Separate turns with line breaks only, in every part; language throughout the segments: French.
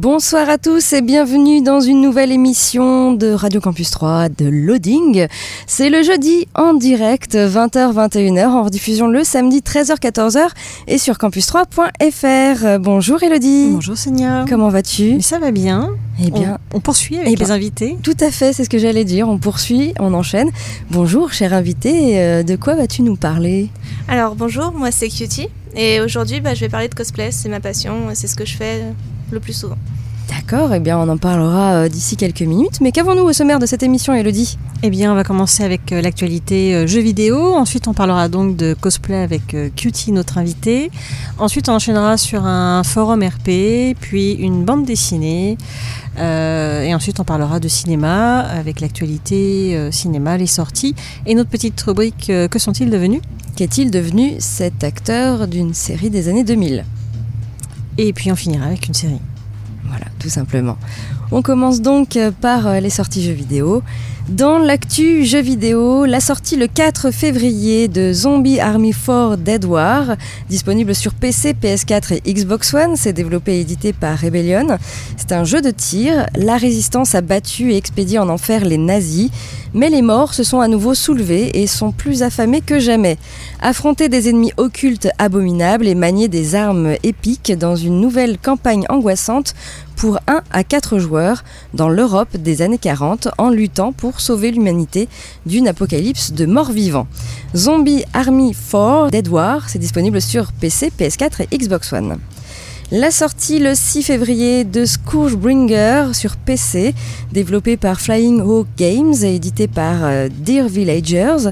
Bonsoir à tous et bienvenue dans une nouvelle émission de Radio Campus 3 de Loading. C'est le jeudi en direct 20h-21h en rediffusion le samedi 13h-14h et sur campus3.fr. Bonjour Elodie.
Bonjour Sonia.
Comment vas-tu?
Ça va bien.
Eh bien,
on, on poursuit avec
eh
les invités.
Tout à fait, c'est ce que j'allais dire. On poursuit, on enchaîne. Bonjour cher invité, euh, de quoi vas-tu nous parler?
Alors bonjour, moi c'est Cutie et aujourd'hui bah, je vais parler de cosplay, c'est ma passion, c'est ce que je fais le plus souvent.
D'accord, eh bien on en parlera euh, d'ici quelques minutes. Mais qu'avons-nous au sommaire de cette émission, Elodie?
Eh bien, on va commencer avec euh, l'actualité euh, jeux vidéo. Ensuite, on parlera donc de cosplay avec Cutie, notre invité. Ensuite, on enchaînera sur un forum RP, puis une bande dessinée. Euh, et ensuite, on parlera de cinéma avec l'actualité euh, cinéma, les sorties. Et notre petite rubrique euh, Que sont-ils devenus?
Qu'est-il devenu cet acteur d'une série des années 2000
Et puis, on finira avec une série.
Voilà, tout simplement. On commence donc euh, par euh, les sorties jeux vidéo. Dans l'actu jeux vidéo, la sortie le 4 février de Zombie Army 4 Dead War, disponible sur PC, PS4 et Xbox One, c'est développé et édité par Rebellion. C'est un jeu de tir, la résistance a battu et expédié en enfer les nazis, mais les morts se sont à nouveau soulevés et sont plus affamés que jamais. Affronter des ennemis occultes abominables et manier des armes épiques dans une nouvelle campagne angoissante pour 1 à 4 joueurs dans l'Europe des années 40 en luttant pour sauver l'humanité d'une apocalypse de morts vivants. Zombie Army 4 Dead c'est disponible sur PC, PS4 et Xbox One. La sortie le 6 février de Scourgebringer sur PC, développé par Flying Hawk Games et édité par euh, Dear Villagers.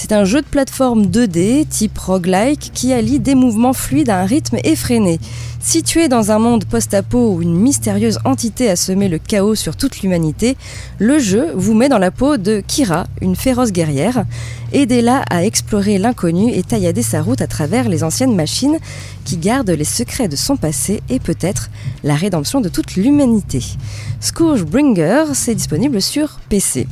C'est un jeu de plateforme 2D type roguelike qui allie des mouvements fluides à un rythme effréné. Situé dans un monde post-apo où une mystérieuse entité a semé le chaos sur toute l'humanité, le jeu vous met dans la peau de Kira, une féroce guerrière. Aidez-la à explorer l'inconnu et taillader sa route à travers les anciennes machines qui gardent les secrets de son passé et peut-être la rédemption de toute l'humanité. Scourgebringer, c'est disponible sur PC.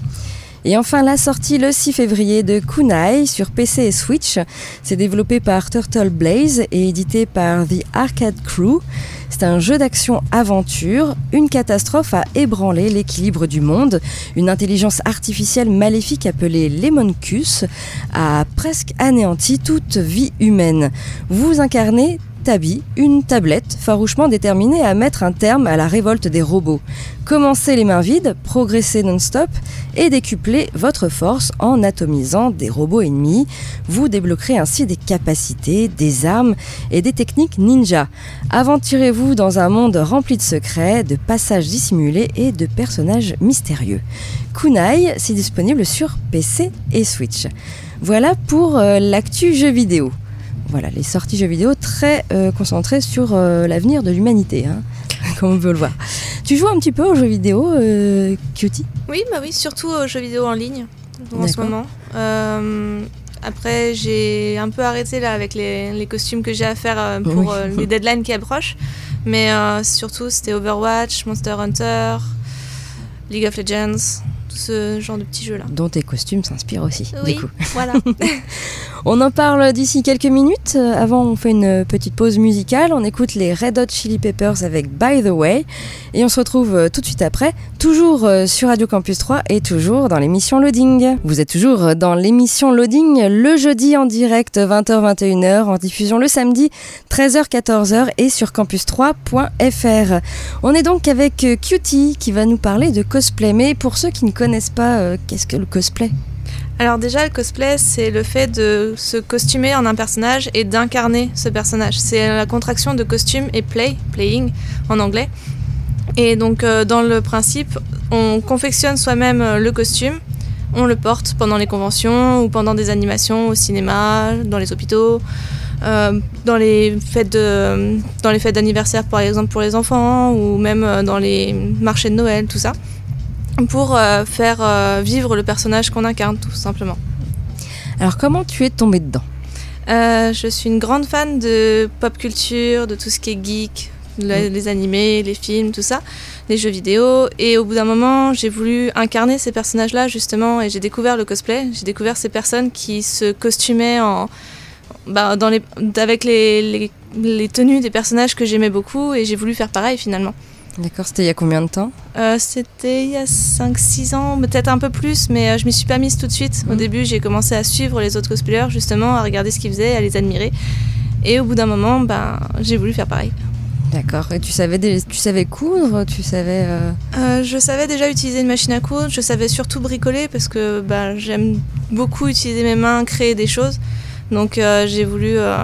Et enfin, la sortie le 6 février de Kunai sur PC et Switch. C'est développé par Turtle Blaze et édité par The Arcade Crew. C'est un jeu d'action-aventure. Une catastrophe a ébranlé l'équilibre du monde. Une intelligence artificielle maléfique appelée Lemoncus a presque anéanti toute vie humaine. Vous incarnez Une tablette farouchement déterminée à mettre un terme à la révolte des robots. Commencez les mains vides, progressez non-stop et décuplez votre force en atomisant des robots ennemis. Vous débloquerez ainsi des capacités, des armes et des techniques ninja. Aventurez-vous dans un monde rempli de secrets, de passages dissimulés et de personnages mystérieux. Kunai, c'est disponible sur PC et Switch. Voilà pour euh, l'actu jeux vidéo voilà, les sorties jeux vidéo très euh, concentrées sur euh, l'avenir de l'humanité, hein, comme on peut le voir. Tu joues un petit peu aux jeux vidéo, euh, Cutie
Oui, bah oui, surtout aux jeux vidéo en ligne en ce moment. Euh, après, j'ai un peu arrêté là avec les, les costumes que j'ai à faire pour
Oui.
les deadlines qui approchent. Mais surtout, c'était Overwatch, Monster Hunter, League of Legends, tout ce genre de petits jeux là.
Dont tes costumes s'inspirent aussi,
Oui,
du coup.
voilà.
On en parle d'ici quelques minutes. Euh, Avant, on fait une petite pause musicale. On écoute les Red Hot Chili Peppers avec By the Way. Et on se retrouve euh, tout de suite après, toujours euh, sur Radio Campus 3 et toujours dans l'émission Loading. Vous êtes toujours dans l'émission Loading le jeudi en direct 20h-21h, en diffusion le samedi 13h-14h et sur campus3.fr. On est donc avec Cutie qui va nous parler de cosplay. Mais pour ceux qui ne connaissent pas, euh, qu'est-ce que le cosplay?
Alors déjà, le cosplay, c'est le fait de se costumer en un personnage et d'incarner ce personnage. C'est la contraction de costume et play, playing en anglais. Et donc, euh, dans le principe, on confectionne soi-même euh, le costume, on le porte pendant les conventions ou pendant des animations au cinéma, dans les hôpitaux, euh, dans les fêtes dans les fêtes d'anniversaire, par exemple pour les enfants, ou même dans les marchés de Noël, tout ça, pour euh, faire euh, vivre le personnage qu'on incarne, tout simplement.
Alors comment tu es tombée dedans?
Euh, je suis une grande fan de pop culture, de tout ce qui est geek, le- les animés, les films, tout ça, les jeux vidéo. Et au bout d'un moment, j'ai voulu incarner ces personnages-là, justement, et j'ai découvert le cosplay. J'ai découvert ces personnes qui se costumaient en, bah, dans les, avec les, les, les tenues des personnages que j'aimais beaucoup, et j'ai voulu faire pareil finalement.
D'accord, c'était il y a combien de temps?
Euh, C'était il y a 5-6 ans, peut-être un peu plus, mais euh, je m'y suis pas mise tout de suite. Au début, j'ai commencé à suivre les autres cosplayers, justement, à regarder ce qu'ils faisaient, à les admirer. Et au bout d'un moment, ben, j'ai voulu faire pareil.
D'accord. Et tu savais, des- tu savais coudre Tu savais. euh,
Euh, je savais déjà utiliser une machine à coudre, je savais surtout bricoler parce que bah, j'aime beaucoup utiliser mes mains, créer des choses. Donc euh, j'ai voulu, euh,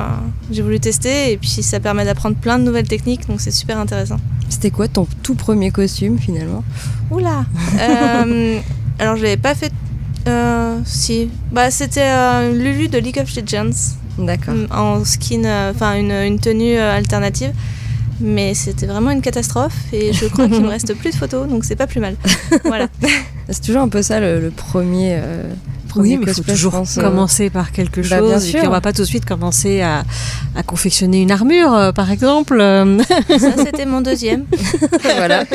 j'ai voulu tester et puis ça permet d'apprendre plein de nouvelles techniques, donc c'est super intéressant.
C'était quoi ton tout premier costume finalement?
Oula Euh, Alors je l'avais pas fait. si. Bah c'était Lulu de League of Legends.
D'accord.
Mm, En skin, enfin une, une tenue alternative. Mais c'était vraiment une catastrophe et je crois qu'il me reste plus de photos, donc c'est pas plus mal. Voilà.
C'est toujours un peu ça le, le premier. Premier
Oui, mais il faut
cosplay,
toujours
pense, euh.
commencer par quelque
Bah,
chose.
bien
et
sûr.
puis on va pas tout de suite commencer à, à confectionner une armure, euh, par exemple.
Ça c'était mon deuxième.
voilà.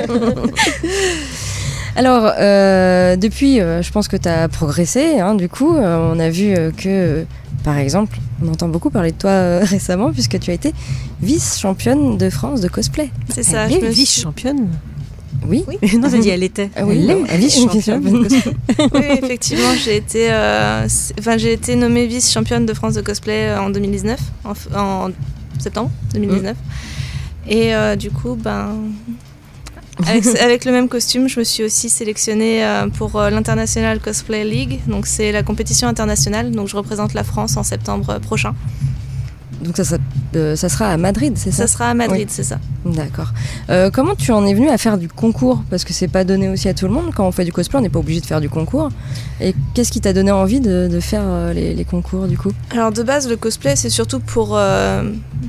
Alors, euh, depuis, euh, je pense que tu as progressé. hein, du coup, Euh, on a vu que, par exemple, on entend beaucoup parler de toi euh, récemment, puisque tu as été vice-championne de France de cosplay.
C'est ça.
elle
je me
vice-championne.
Oui,
non, t'as dit elle était.
Ah oui,
elle
non,
est
vice-championne.
vice-championne.
Oui, oui, effectivement, j'ai été, euh, enfin, j'ai été nommée vice-championne de France de cosplay euh, en 2019, en, septembre 2019. Et euh, du coup, ben, avec, avec le même costume, je me suis aussi sélectionnée euh, pour euh, l'International Cosplay League. Donc, c'est la compétition internationale. Donc, je représente la France en septembre prochain.
Donc, ça, sera- euh, ça sera à Madrid, c'est ça?
Ça sera à Madrid,
Oui.
c'est ça.
D'accord. Euh, comment tu en es venu à faire du concours? Parce que c'est pas donné aussi à tout le monde. Quand on fait du cosplay, on n'est pas obligé de faire du concours. Et qu'est-ce qui t'a donné envie de, de faire euh, les, les concours du coup?
Alors de base, le cosplay, c'est surtout pour,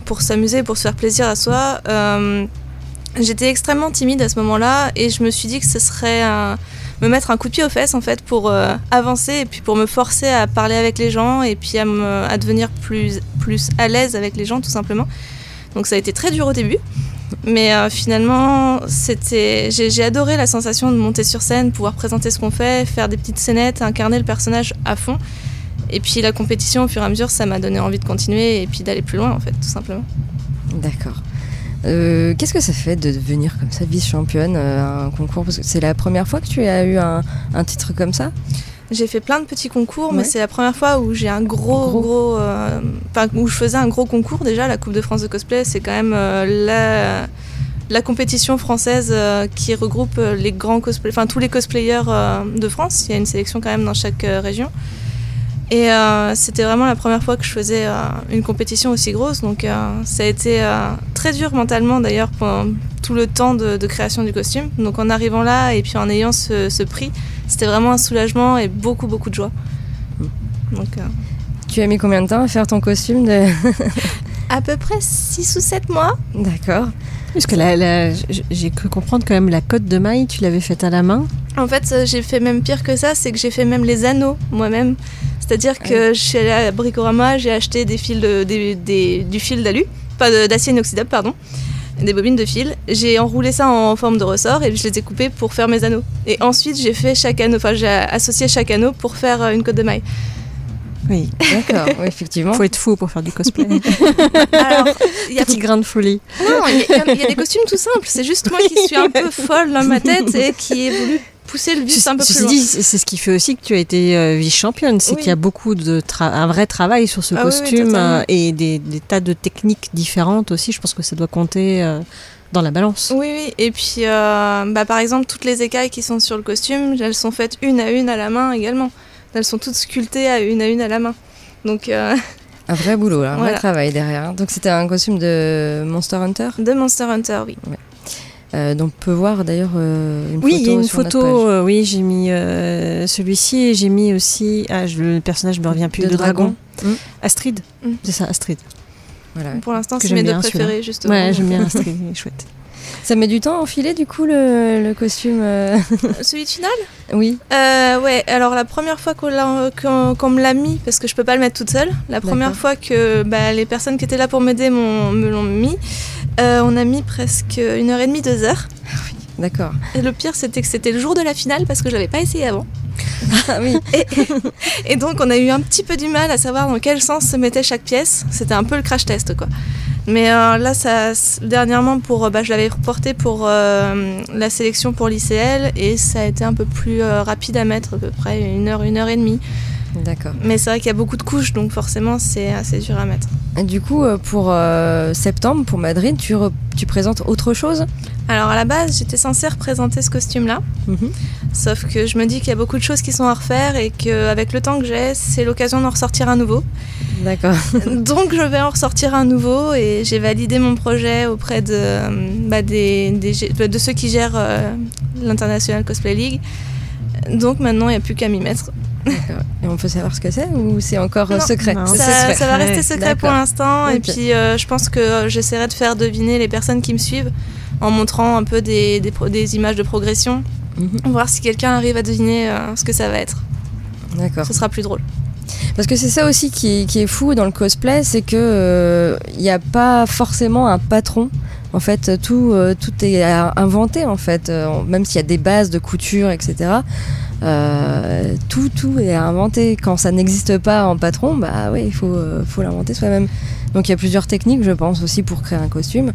pour s'amuser, pour se faire plaisir à soi. J'étais extrêmement timide à ce moment-là et je me suis dit que ce serait un- me mettre un coup de pied aux fesses en fait pour euh, avancer et puis pour me forcer à parler avec les gens et puis à, me- à devenir plus, plus à l'aise avec les gens tout simplement. Donc ça a été très dur au début. Mais euh, finalement, c'était, j'ai, adoré la sensation de monter sur scène, pouvoir présenter ce qu'on fait, faire des petites scénettes, incarner le personnage à fond. Et puis la compétition, au fur et à mesure, ça m'a donné envie de continuer et puis d'aller plus loin, en fait, tout simplement.
D'accord. Euh, Qu'est-ce que ça fait de devenir comme ça vice-championne euh, à un concours Parce que c'est la première fois que tu as eu un, un titre comme ça
J'ai fait plein de petits concours, mais c'est la première fois où j'ai un gros,
Gros.
gros, euh, où je faisais un gros concours. Déjà, la Coupe de France de cosplay, c'est quand même euh, la la compétition française euh, qui regroupe les grands cosplay, enfin tous les cosplayers de France. Il y a une sélection quand même dans chaque région. Et euh, c'était vraiment la première fois que je faisais euh, une compétition aussi grosse, donc euh, ça a été euh, très dur mentalement d'ailleurs pendant tout le temps de, de création du costume. Donc en arrivant là et puis en ayant ce, ce prix, c'était vraiment un soulagement et beaucoup beaucoup de joie. Donc euh,
Tu as mis combien de temps à faire ton costume de...
à peu près 6 ou 7 mois.
D'accord.
Parce que la- la- j'ai cru comprendre quand même la cote de maille, tu l'avais faite à la main.
En fait, j'ai fait même pire que ça, c'est que j'ai fait même les anneaux moi-même. C'est-à-dire que je suis allée à Bricorama, j'ai acheté des fils de- des- des- du fil d'alu, pas d'acier inoxydable, pardon, des bobines de fil. J'ai enroulé ça en forme de ressort et je les ai coupés pour faire mes anneaux. Et ensuite, j'ai fait chaque anneau, enfin, j'ai associé chaque anneau pour faire euh, une côte de maille.
Oui,
D'accord, oui, effectivement.
faut être fou pour faire du cosplay.
Alors, il y a
Petit grain de folie.
Non, il y, a- y y des costumes tout simples. C'est juste moi qui suis un peu folle dans ma tête et qui ai voulu pousser le vice un peu plus
Ceci
loin.
dit, c'est ce qui fait aussi que tu as été euh, vice-championne, c'est
Oui.
qu'il y a beaucoup de tra- un vrai travail sur ce
Ah oui, oui,
costume euh, et des, des tas de techniques différentes aussi. Je pense que ça doit compter euh, dans la balance.
Oui, oui. Et puis, euh, bah, par exemple, toutes les écailles qui sont sur le costume, elles sont faites une à une à la main également. Elles sont toutes sculptées à une à une à la main. Donc, euh,
Un vrai boulot, là, un vrai travail derrière. Donc c'était un costume de Monster Hunter?
De Monster Hunter, oui.
Euh, donc on peut voir d'ailleurs euh, une
Oui,
photo
il y a une photo. euh, oui, j'ai mis euh, celui-ci et j'ai mis aussi. Ah, je- le personnage me revient plus.
De
le dragon.
dragon. Mm.
Astrid.
Mm.
C'est ça, Astrid.
Voilà.
Pour l'instant, c'est mes deux préférés, justement.
Ouais, j'aime bien Astrid. il est chouette.
Ça met du temps à enfiler du coup le, le costume euh,
Celui de final
Oui,
Euh, ouais, alors la première fois qu'on, me l'a mis, parce que je peux pas le mettre toute seule, la première fois que bah, les personnes qui étaient là pour m'aider m'ont- me l'ont mis, euh, on a mis presque une heure et demie, deux heures.
D'accord.
Et le pire, c'était que c'était le jour de la finale parce que je l'avais pas essayé avant.
Ah oui,
Et donc, on a eu un petit peu du mal à savoir dans quel sens se mettait chaque pièce. C'était un peu le crash test, quoi. Mais euh, là, ça, dernièrement, pour, euh, bah, je l'avais reporté pour euh, la sélection pour l'ICL et ça a été un peu plus euh, rapide à mettre, à peu près une heure, une heure et demie.
D'accord.
Mais c'est vrai qu'il y a beaucoup de couches, donc forcément, c'est assez dur à mettre.
Et Du coup, euh, pour euh, septembre, pour Madrid, tu, présentes autre chose?
Alors, à la base, j'étais censée représenter ce costume-là.
Mhm.
Sauf que je me dis qu'il y a beaucoup de choses qui sont à refaire et qu'avec le temps que j'ai, c'est l'occasion d'en ressortir un nouveau.
D'accord.
Donc je vais en ressortir un nouveau et j'ai validé mon projet auprès de, euh, bah, des, des gé- de ceux qui gèrent euh, l'International Cosplay League. Donc maintenant il n'y a plus qu'à m'y mettre.
Et on peut savoir ce que c'est ou c'est encore euh,
Non.
secret?
Non,
Ça, va rester secret pour l'instant et puis euh, je pense que euh, j'essaierai de faire deviner les personnes qui me suivent en montrant un peu des, des pro- des images de progression,
Mhm.
voir si quelqu'un arrive à deviner euh, ce que ça va être.
D'accord.
Ce sera plus drôle.
Parce que c'est ça aussi qui est, qui est fou dans le cosplay, c'est que il n'y a pas forcément un patron. En fait, tout, euh, tout est inventé en fait, Euh, même s'il y a des bases de couture, etc. euh, tout, tout est inventé. Quand ça n'existe pas en patron, bah oui, il faut l'inventer soi-même. Donc il y a plusieurs techniques, je pense, aussi pour créer un costume.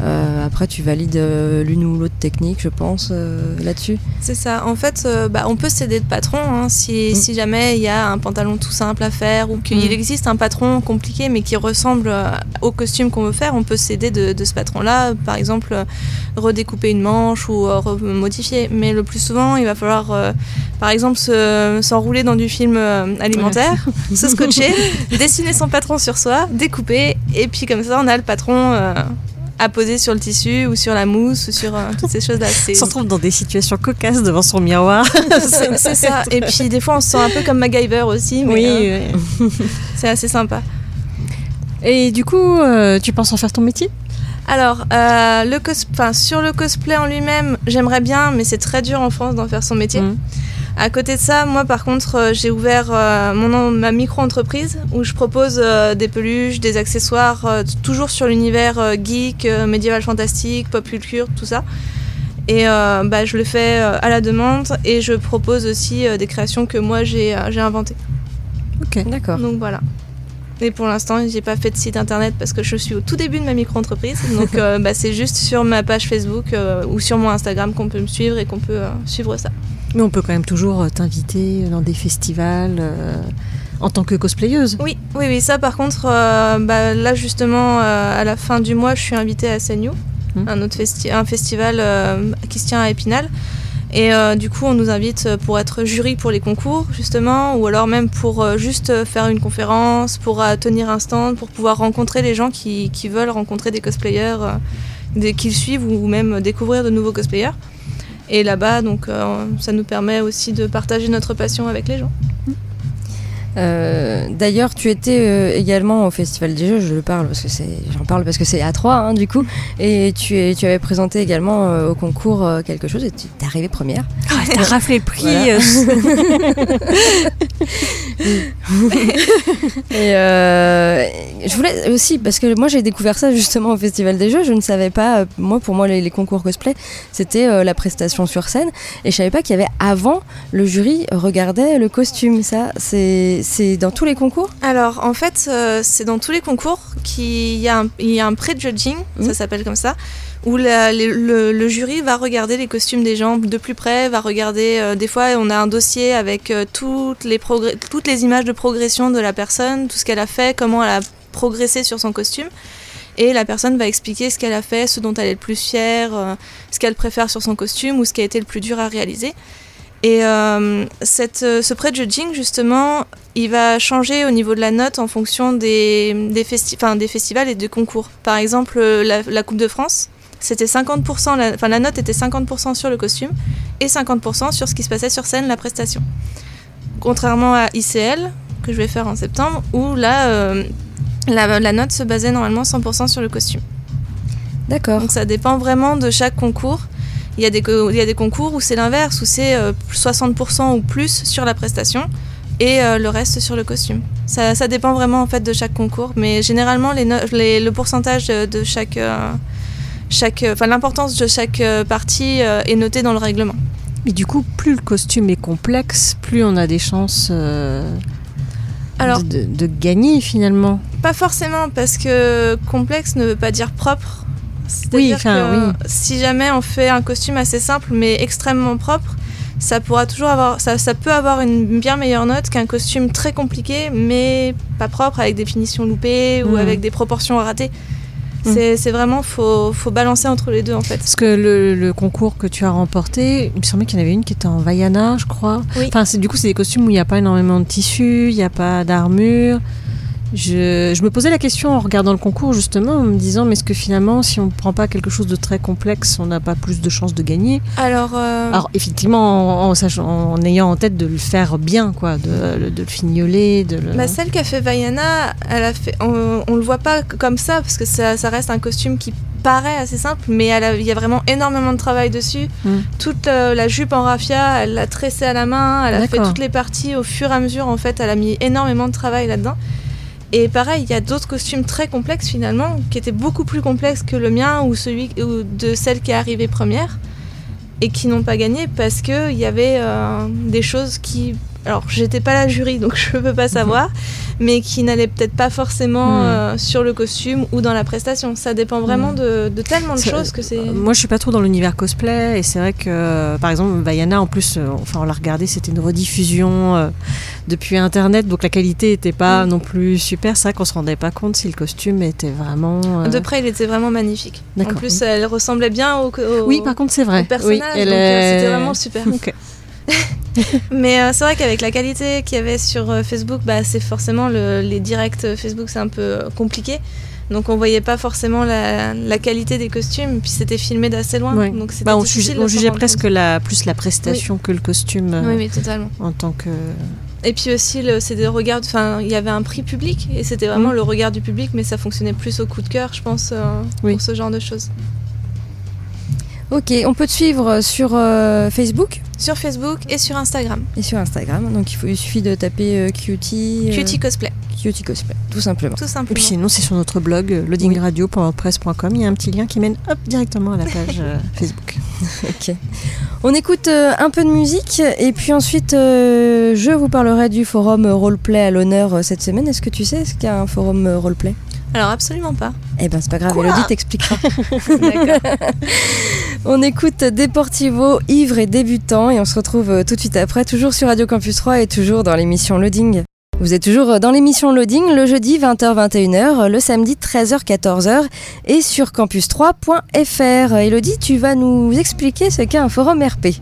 Euh, après, tu valides euh, l'une ou l'autre technique, je pense, euh, là-dessus.
C'est ça. En fait, bah, on peut s'aider de patron hein, si,
Mm.
si jamais il y a un pantalon tout simple à faire ou qu'il
Mm.
existe un patron compliqué mais qui ressemble au costume qu'on veut faire. On peut s'aider de, de ce patron-là. Par exemple, redécouper une manche ou modifier. Mais le plus souvent, il va falloir, par exemple, se- s'enrouler dans du film alimentaire, se scotcher, dessiner son patron sur soi, découper et puis comme ça, on a le patron. euh, à poser sur le tissu ou sur la mousse ou sur euh, toutes ces choses-là.
On se retrouve dans des situations cocasses devant son miroir.
c'est ça. Et puis des fois, on se sent un peu comme MacGyver aussi, mais
oui.
euh,
oui.
c'est assez sympa.
Et du coup, euh, tu penses en faire ton métier?
Alors, le sur le cosplay en lui-même, j'aimerais bien, mais c'est très dur en France d'en faire son métier.
Mhm.
À côté de ça, moi par contre, euh, j'ai ouvert euh, mon, ma micro-entreprise où je propose euh, des peluches, des accessoires, toujours sur l'univers geek, médiéval fantastique, pop culture, tout ça. Et euh, bah, je le fais à la demande et je propose aussi des créations que moi j'ai j'ai inventées.
Ok.
D'accord.
Donc voilà. Et pour l'instant, j'ai pas fait de site internet parce que je suis au tout début de ma micro-entreprise. Donc euh, bah, c'est juste sur ma page Facebook euh, ou sur mon Instagram qu'on peut me suivre et qu'on peut suivre ça.
Mais on peut quand même toujours euh, t'inviter dans des festivals euh, en tant que cosplayeuse.
Oui, oui, oui. Ça par contre, euh, bah, là justement, euh, à la fin du mois, je suis invitée à Senyu,
Mhm.
un autre festi- un festival qui se tient à Épinal. Et du coup, on nous invite pour être jury pour les concours, justement, ou alors même pour juste faire une conférence, pour tenir un stand, pour pouvoir rencontrer les gens qui, qui veulent rencontrer des cosplayers, des, qu'ils suivent ou même découvrir de nouveaux cosplayers. Et là-bas, donc, euh, ça nous permet aussi de partager notre passion avec les gens.
Euh, D'ailleurs, tu étais euh, également au Festival des Jeux, je le parle parce que c'est, j'en parle parce que c'est à 3 hein, du coup, et tu, es, tu avais présenté également euh, au concours quelque chose et tu es arrivée première.
T'as raflé le prix.
Et je voulais aussi, parce que moi j'ai découvert ça justement au Festival des Jeux, je ne savais pas, moi pour moi les, les concours cosplay c'était la prestation sur scène, et je savais pas qu'il y avait avant le jury regardait le costume, ça c'est c'est dans tous les concours
Alors, en fait, euh, c'est dans tous les concours qu'il y a un, il y a un pré-judging,
Mhm.
ça s'appelle comme ça, où la- le, le jury va regarder les costumes des gens de plus près, va regarder. euh, des fois, on a un dossier avec euh, toutes, les toutes les images de progression de la personne, tout ce qu'elle a fait, comment elle a progressé sur son costume. Et la personne va expliquer ce qu'elle a fait, ce dont elle est le plus fière, ce qu'elle préfère sur son costume ou ce qui a été le plus dur à réaliser. Et euh, cette, euh, ce pré-judging, justement, il va changer au niveau de la note en fonction des, des, festi- enfin, des festivals et des concours. Par exemple, euh, la, la Coupe de France, c'était 50%, la, enfin la note était 50% sur le costume et 50% sur ce qui se passait sur scène, la prestation. Contrairement à ICL, que je vais faire en septembre, où là, euh, la, la note se basait normalement 100% sur le costume.
D'accord.
Donc ça dépend vraiment de chaque concours. Il y a des, il y a des concours où c'est l'inverse, où c'est euh, 60% ou plus sur la prestation et euh, le reste sur le costume. Ça, ça dépend vraiment en fait de chaque concours, mais généralement les le pourcentage de, chaque, euh, chaque, enfin l'importance de chaque euh, partie euh, est noté dans le règlement.
Mais du coup, plus le costume est complexe, plus on a des chances euh,
Alors-
de, de- de gagner finalement.
Pas forcément parce que complexe ne veut pas dire propre. C'est-à-dire
enfin,
que
oui.
si jamais on fait un costume assez simple mais extrêmement propre, ça pourra toujours avoir, ça, ça peut avoir une bien meilleure note qu'un costume très compliqué mais pas propre avec des finitions loupées ou
Mm.
avec des proportions ratées.
Mm.
C'est c'est vraiment faut, faut balancer entre les deux en fait.
Parce que le, le concours que tu as remporté, il me semblait qu'il y en avait une qui était en Vaiana, je crois.
Oui.
Enfin, c'est- du coup, c'est des costumes où il n'y a pas énormément de tissu, il n'y a pas d'armure. Je, je me posais la question en regardant le concours justement, en me disant, mais est-ce que finalement, si on ne prend pas quelque chose de très complexe, on n'a pas plus de chances de gagner?
Alors, euh,
Alors effectivement, en, en sachant- en ayant en tête de le faire bien, quoi, de, de le fignoler, de le...
Bah, celle qui a fait Vaiana, elle a fait, on, on le voit pas comme ça parce que ça, ça reste un costume qui paraît assez simple, mais il y a vraiment énormément de travail dessus.
Mm.
Toute euh, la jupe en raffia, elle l'a tressée à la main, elle a fait toutes les parties au fur et à mesure. En fait, elle a mis énormément de travail là-dedans. Et pareil, il y a d'autres costumes très complexes finalement, qui étaient beaucoup plus complexes que le mien ou celui de celle qui est arrivée première, et qui n'ont pas gagné parce que il y avait euh, des choses qui, alors j'étais pas la jury donc je peux pas savoir, mais qui n'allaient peut-être pas forcément
Mhm.
euh, sur le costume ou dans la prestation. Ça dépend vraiment
Mhm.
de, de tellement de choses que c'est.
Euh, Moi, je suis pas trop dans l'univers cosplay et c'est vrai que, par exemple, Vaiana, en plus, euh, enfin, on l'a regardé, c'était une rediffusion euh, depuis Internet, donc la qualité était pas non plus super. C'est vrai qu'on se rendait pas compte si le costume était vraiment.
De près, il était vraiment magnifique. En plus, elle ressemblait bien au, au-
Oui, par contre, c'est vrai.
au personnage,
oui, elle
donc,
est-
c'était vraiment super.
Ok.
Mais euh, c'est vrai qu'avec la qualité qu'il y avait sur euh, Facebook, bah, c'est forcément le- les directs euh, Facebook, c'est un peu compliqué. Donc on voyait pas forcément la, la qualité des costumes, puis c'était filmé d'assez loin.
Ouais.
Donc
Bah, on, jugeait, on presque la, plus la prestation que le costume euh,
Oui, oui, totalement.
en tant que.
Et puis aussi, c'est des regards. Enfin, il y avait un prix public et c'était vraiment
Mm.
le regard du public, mais ça fonctionnait plus au coup de cœur, je pense, euh,
Oui.
pour ce genre de choses.
Ok, on peut te suivre sur euh, Facebook
Sur Facebook et sur Instagram.
et sur Instagram. Donc il, faut, il suffit de taper euh, Cutie. euh,
Cutie Cosplay,
Cutie Cosplay, tout simplement.
tout
Et
simplement.
puis sinon, c'est sur notre blog euh, loadingradio.wordpress.com. Il y a un petit lien qui mène hop, directement à la page euh, Facebook.
Ok. On écoute euh, un peu de musique et puis ensuite euh, je vous parlerai du forum roleplay à l'honneur euh, cette semaine. Est-ce que tu sais ce qu'il y a un forum euh, roleplay?
Alors, absolument pas.
Eh ben c'est pas grave,
Quoi
Elodie t'expliquera.
D'accord.
On écoute Deportivo, ivre et débutant et on se retrouve euh, tout de suite après, toujours sur Radio Campus 3 et toujours dans l'émission Loading. Vous êtes toujours dans l'émission Loading le jeudi 20h-21h, le samedi 13h-14h et sur campus3.fr. Elodie, tu vas nous expliquer ce qu'est un forum RP.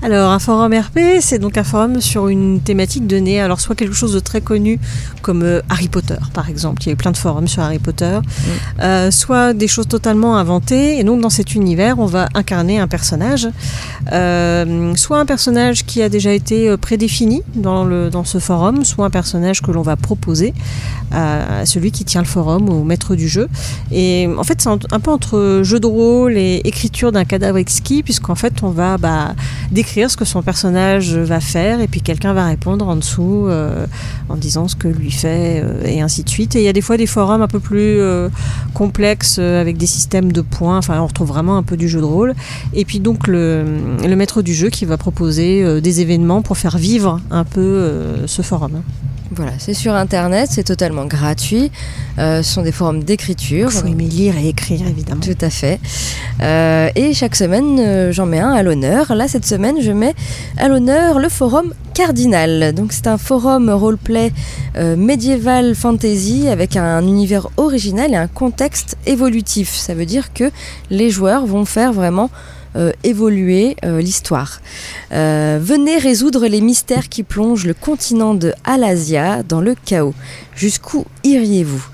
Alors, un forum RP, c'est donc un forum sur une thématique donnée. Alors, soit quelque chose de très connu, comme euh, Harry Potter, par exemple. Il y a eu plein de forums sur Harry Potter. Euh, soit des choses totalement inventées. Et donc, dans cet univers, on va incarner un personnage. Euh, soit un personnage qui a déjà été prédéfini dans, le, dans ce forum, soit un personnage que l'on va proposer à, à celui qui tient le forum, au maître du jeu. Et en fait, c'est un, un peu entre jeu de rôle et écriture d'un cadavre exquis, puisqu'en fait, on va bah, décrire ce que son personnage va faire, et puis quelqu'un va répondre en dessous euh, en disant ce que lui fait, euh, et ainsi de suite. Et il y a des fois des forums un peu plus euh, complexes, avec des systèmes de points, enfin, on retrouve vraiment un peu du jeu de rôle. Et puis donc, le, maître du jeu qui va proposer des événements pour faire vivre un peu ce forum.
Voilà, c'est sur internet, c'est totalement gratuit. Euh, ce sont des forums d'écriture.
Il faut aimer lire et écrire, évidemment.
Tout à fait. Euh, et chaque semaine, euh, j'en mets un à l'honneur. Là, cette semaine, je mets à l'honneur le forum Cardinal. Donc, c'est un forum roleplay médiéval fantasy avec un univers original et un contexte évolutif. Ça veut dire que les joueurs vont faire vraiment euh, évoluer euh, l'histoire. Euh, venez résoudre les mystères qui plongent le continent de Alasia dans le chaos. Jusqu'où iriez-vous?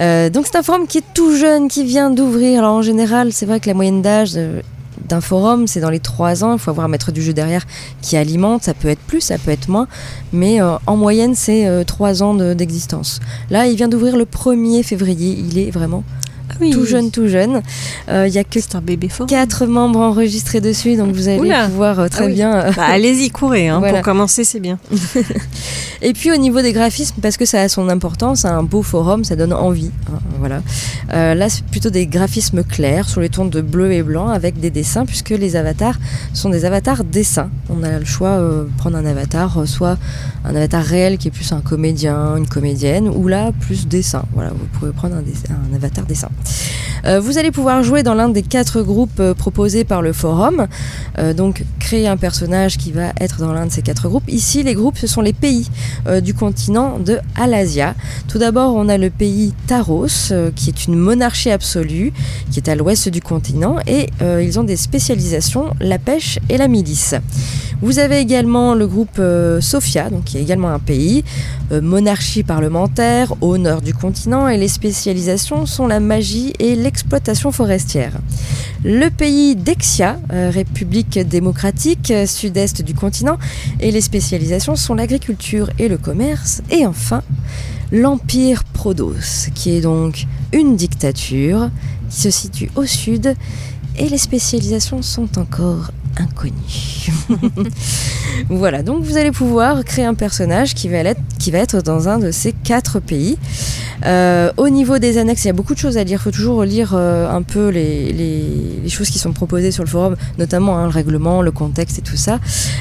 Euh, donc c'est un forum qui est tout jeune, qui vient d'ouvrir. Alors en général, c'est vrai que la moyenne d'âge euh, d'un forum, c'est dans les 3 ans. Il faut avoir un maître du jeu derrière qui alimente. Ça peut être plus, ça peut être moins. Mais euh, en moyenne, c'est 3 ans de- d'existence. Là, il vient d'ouvrir le 1er février. Il est vraiment
Oui.
tout jeune, tout jeune. Euh, Il y a que
C'est un bébé fort.
4 membres enregistrés dessus. Donc vous allez
Oula.
pouvoir euh, très
Ah oui.
bien... euh,
Bah, allez-y, courez. hein,
Voilà.
Pour commencer, c'est bien.
Et puis au niveau des graphismes, parce que ça a son importance, un beau forum, ça donne envie. hein, voilà. Euh, là, c'est plutôt des graphismes clairs sur les tons de bleu et blanc avec des dessins, puisque les avatars sont des avatars dessins. On a le choix euh, de prendre un avatar, euh, soit un avatar réel qui est plus un comédien, une comédienne, ou là plus dessin. Voilà, vous pouvez prendre un, un avatar dessin. Euh, vous allez pouvoir jouer dans l'un des quatre groupes euh, proposés par le forum. Euh, donc créer un personnage qui va être dans l'un de ces quatre groupes. Ici, les groupes, ce sont les pays du continent de Alasia. Tout d'abord, on a le pays Taros, qui est une monarchie absolue, qui est à l'ouest du continent, et ils ont des spécialisations, la pêche et la milice. Vous avez également le groupe Sofia, donc qui est également un pays, monarchie parlementaire au nord du continent, et les spécialisations sont la magie et l'exploitation forestière. Le pays d'Exia, euh, République démocratique, euh, sud-est du continent, et les spécialisations sont l'agriculture et le commerce. Et enfin, l'Empire Prodos, qui est donc une dictature qui se situe au sud, et les spécialisations sont encore inconnues. voilà, donc vous allez pouvoir créer un personnage qui va être, dans un de ces quatre pays. Euh, au niveau des annexes, il y a beaucoup de choses à lire. Il faut toujours lire euh, un peu les, choses qui sont proposées sur le forum, notamment hein, le règlement, le contexte et tout ça,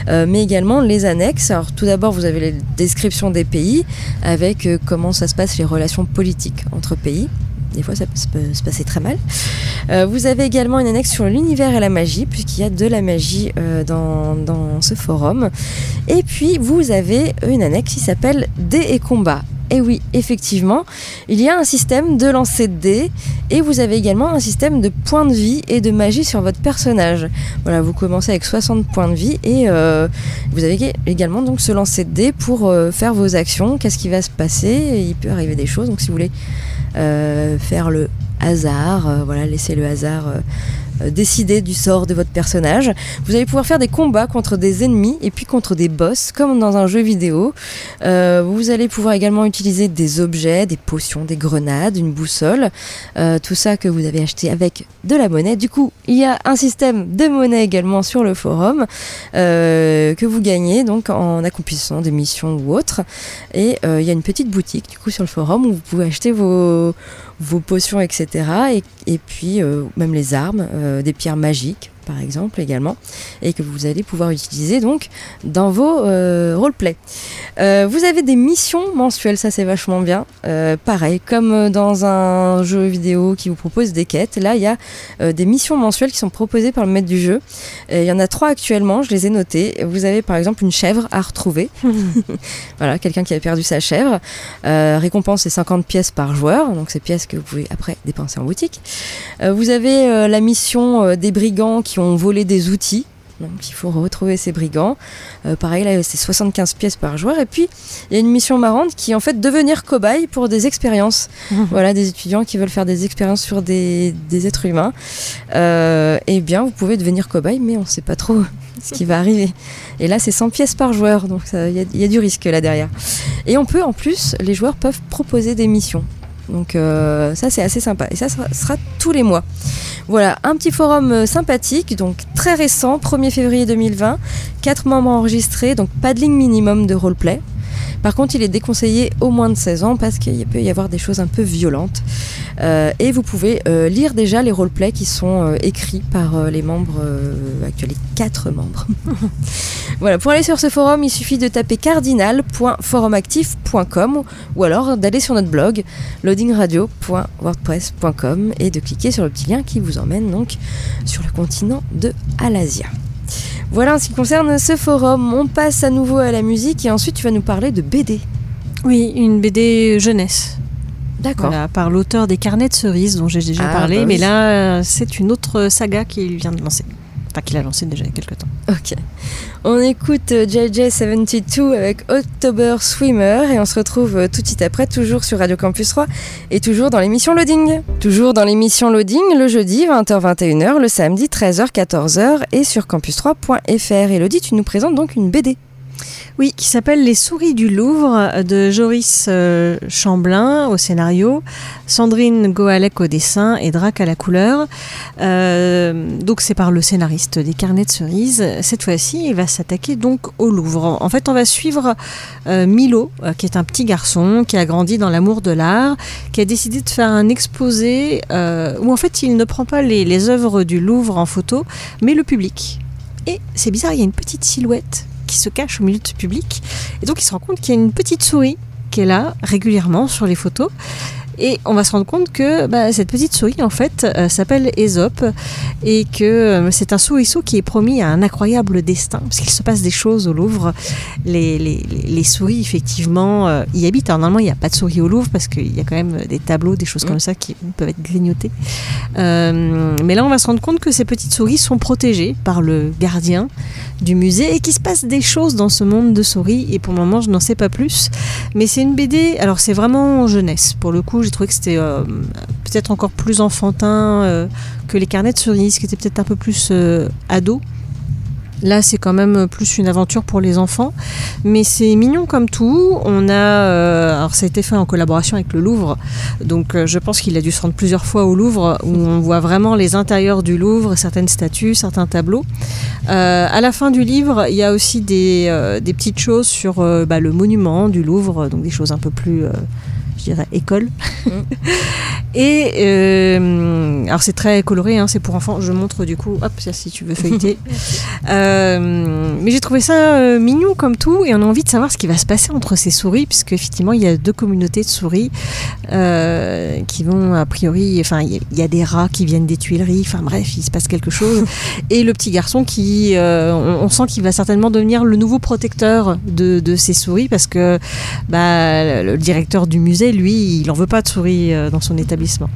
Euh, mais également les annexes. Alors tout d'abord, vous avez les descriptions des pays avec comment ça se passe les relations politiques entre pays. Des fois, ça peut se- passer très mal. Euh, vous avez également une annexe sur l'univers et la magie, puisqu'il y a de la magie euh, dans, dans ce forum. Et puis, vous avez une annexe qui s'appelle Dés et combats. Et oui, effectivement, il y a un système de lancer de dés et vous avez également un système de points de vie et de magie sur votre personnage. Voilà, vous commencez avec 60 points de vie et euh, vous avez également donc ce lancer de dés pour faire vos actions. Qu'est-ce qui va se passer? Il peut arriver des choses. Donc si vous voulez faire le hasard, euh, voilà, laisser le hasard euh, euh, décider du sort de votre personnage. Vous allez pouvoir faire des combats contre des ennemis et puis contre des boss, comme dans un jeu vidéo. Euh, vous allez pouvoir également utiliser des objets, des potions, des grenades, une boussole, euh, tout ça que vous avez acheté avec de la monnaie. Du coup, il y a un système de monnaie également sur le forum euh, que vous gagnez donc en accomplissant des missions ou autres. Et euh, il y a une petite boutique du coup sur le forum où vous pouvez acheter vos, vos potions, etc. Et, puis euh, même les armes, euh, des pierres magiques par exemple également, et que vous allez pouvoir utiliser donc dans vos euh, roleplay. Euh, vous avez des missions mensuelles, ça c'est vachement bien. Euh, pareil, comme euh, dans un jeu vidéo qui vous propose des quêtes, là il y a des missions mensuelles qui sont proposées par le maître du jeu. Il y en a trois actuellement, je les ai notées. Vous avez par exemple une chèvre à retrouver. voilà, quelqu'un qui a perdu sa chèvre. Récompense c'est 50 pièces par joueur, donc ces pièces que vous pouvez après dépenser en boutique. Vous avez la mission des brigands qui ont volé des outils. Donc il faut retrouver ces brigands. Euh, pareil, là c'est 75 pièces par joueur. Et puis il y a une mission marrante qui est en fait devenir cobaye pour des expériences. voilà, des étudiants qui veulent faire des expériences sur des, des êtres humains. Euh, eh bien, vous pouvez devenir cobaye, mais on ne sait pas trop ce qui va arriver. Et là, c'est 100 pièces par joueur, donc y, il y a du risque là derrière. Et on peut, en plus, les joueurs peuvent proposer des missions. Donc euh, ça c'est assez sympa et ça sera, tous les mois. Voilà, un petit forum euh, sympathique, donc très récent, 1er février 2020, 4 membres enregistrés, donc pas de ligne minimum de roleplay. Par contre, il est déconseillé au moins de 16 ans parce qu'il peut y avoir des choses un peu violentes. Euh, et vous pouvez euh, lire déjà les roleplays qui sont euh, écrits par les membres actuels, les 4 membres. voilà, pour aller sur ce forum, il suffit de taper cardinal.forumactif.com ou alors d'aller sur notre blog loadingradio.wordpress.com et de cliquer sur le petit lien qui vous emmène donc sur le continent de Alasia. Voilà en ce qui concerne ce forum. On passe à nouveau à la musique et ensuite tu vas nous parler de BD.
Oui, une BD jeunesse.
D'accord.
Voilà, par l'auteur des Carnets de cerises dont j'ai déjà
Ah,
parlé,
bah oui.
mais là euh, c'est une autre saga qu'il vient de lancer. Qu'il a lancé déjà il y a quelques temps.
Ok. On écoute euh, JJ72 avec October Swimmer et on se retrouve euh, tout de suite après, toujours sur Radio Campus 3 et toujours dans l'émission Loading. Toujours dans l'émission Loading, le jeudi 20h-21h, le samedi 13h-14h et sur campus3.fr. Elodie, tu nous présentes donc une BD.
Oui, qui s'appelle Les souris du Louvre de Joris euh, Chamblin au scénario, Sandrine Goalec au dessin et Drac à la couleur. Euh, donc c'est par le scénariste des Carnets de cerises. Cette fois-ci, il va s'attaquer donc au Louvre. En fait, on va suivre euh, Milo, qui est un petit garçon qui a grandi dans l'amour de l'art, qui a décidé de faire un exposé où en fait il ne prend pas les, les œuvres du Louvre en photo, mais le public. Et c'est bizarre, il y a une petite silhouette qui se cache au milieu du public. Et donc il se rend compte qu'il y a une petite souris qui est là régulièrement sur les photos. Et on va se rendre compte que bah, cette petite souris, en fait, euh, s'appelle Aesop et que euh, c'est un souriceau qui est promis à un incroyable destin, parce qu'il se passe des choses au Louvre. Les, les- les- souris, effectivement, euh, y habitent. Alors, normalement, il n'y a pas de souris au Louvre, parce qu'il y a quand même des tableaux, des choses comme ça qui peuvent être grignotées. Mais là, on va se rendre compte que ces petites souris sont protégées par le gardien du musée et qu'il se passe des choses dans ce monde de souris. Et pour le moment, je n'en sais pas plus. Mais c'est une BD, alors c'est vraiment jeunesse. Pour le coup, j'ai trouvé que c'était euh, peut-être encore plus enfantin euh, que les carnets de cerises, qui étaient peut-être un peu plus euh, ado. Là, c'est quand même plus une aventure pour les enfants, mais c'est mignon comme tout. On a, alors ça a été fait en collaboration avec le Louvre, donc je pense qu'il a dû se rendre plusieurs fois au Louvre, où on voit vraiment les intérieurs du Louvre, certaines statues, certains tableaux. Euh, à la fin du livre, il y a aussi des, petites choses sur bah, le monument du Louvre, donc des choses un peu plus, dirais, école. Et euh, alors c'est très coloré, hein, c'est pour enfants. Je montre du coup, hop, ça, si tu veux feuilleter. Euh, mais j'ai trouvé ça euh, mignon comme tout, et on a envie de savoir ce qui va se passer entre ces souris, puisque effectivement il y a deux communautés de souris qui vont a priori, enfin il y, a- il y a des rats qui viennent des Tuileries, enfin bref, il se passe quelque chose. et le petit garçon qui, on, on sent qu'il va certainement devenir le nouveau protecteur de, de ces souris, parce que bah, le directeur du musée, lui, il en veut pas de souris euh, dans son établissement.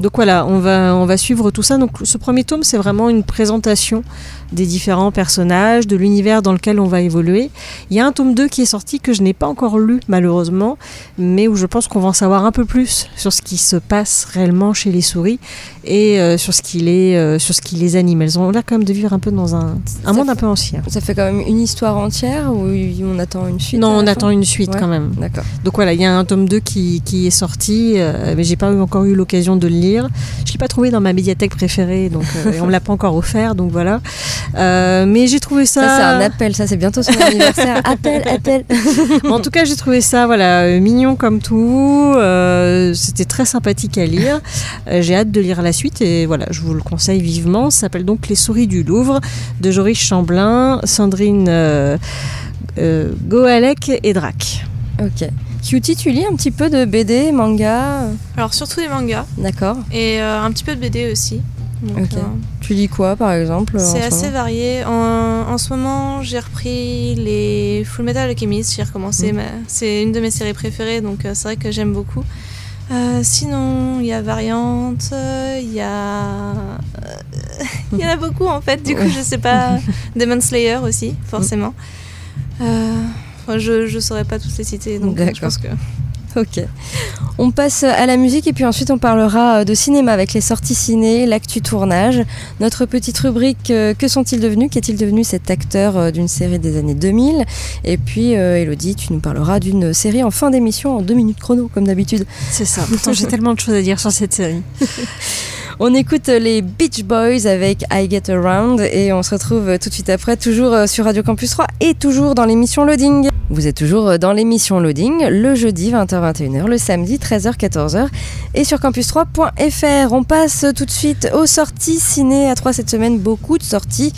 Donc voilà, on va, on va suivre tout ça. Donc ce premier tome, c'est vraiment une présentation des différents personnages, de l'univers dans lequel on va évoluer. Il y a un tome 2 qui est sorti que je n'ai pas encore lu malheureusement, mais où je pense qu'on va en savoir un peu plus sur ce qui se passe réellement chez les souris et euh, sur, ce qui les, euh, sur ce qui les anime. Elles ont l'air quand même de vivre un peu dans un, un monde un peu ancien.
Ça fait quand même une histoire entière ou on attend une suite
Non, on attend une suite
Ouais.
quand même.
D'accord.
Donc voilà, il y a un tome 2 qui, qui est sorti, euh, mais j'ai pas encore eu l'occasion de le lire. Je l'ai pas trouvé dans ma médiathèque préférée, donc euh, on me l'a pas encore offert, donc voilà. Euh, mais j'ai trouvé ça.
Ça, c'est un appel, ça c'est bientôt son anniversaire. appel, appel.
Bon, en tout cas, j'ai trouvé ça voilà euh, mignon comme tout. euh, C'était très sympathique à lire. Euh, j'ai hâte de lire la suite et voilà, je vous le conseille vivement. Ça s'appelle donc Les souris du Louvre de Joris Chamblin, Sandrine euh, euh, Goalec et Drac.
Ok. Cutie, tu lis un petit peu de BD, manga?
Alors surtout des mangas
D'accord.
et euh, un petit peu de BD aussi. Donc,
Ok.
euh,
Tu lis quoi par exemple
c'est
ce
assez varié. En, en ce moment, j'ai repris les Full Metal Alchemist. J'ai recommencé.
Mm.
C'est une de mes séries préférées, donc euh, c'est vrai que j'aime beaucoup. Euh, sinon, il y a Variante, il y a. Il y en a beaucoup en fait, du coup, je sais pas. Demon Slayer aussi, forcément. Euh, enfin, je, je saurais pas tous les citer, donc je pense que.
Ok. On passe à la musique et puis ensuite on parlera euh, de cinéma avec les sorties ciné, l'actu tournage, notre petite rubrique euh, Que sont-ils devenus? Qu'est-il devenu cet acteur euh, d'une série des années 2000 Et puis euh, Elodie, tu nous parleras d'une série en fin d'émission en deux minutes chrono comme d'habitude.
C'est ça. Pourtant, j'ai tellement de choses à dire sur cette série.
On écoute les Beach Boys avec I Get Around et on se retrouve tout de suite après, toujours euh, sur Radio Campus 3 et toujours dans l'émission Loading. Vous êtes toujours euh, dans l'émission Loading, le jeudi 20h-21h, le samedi 13h-14h et sur campus3.fr. On passe tout de suite aux sorties ciné à 3 cette semaine, beaucoup de sorties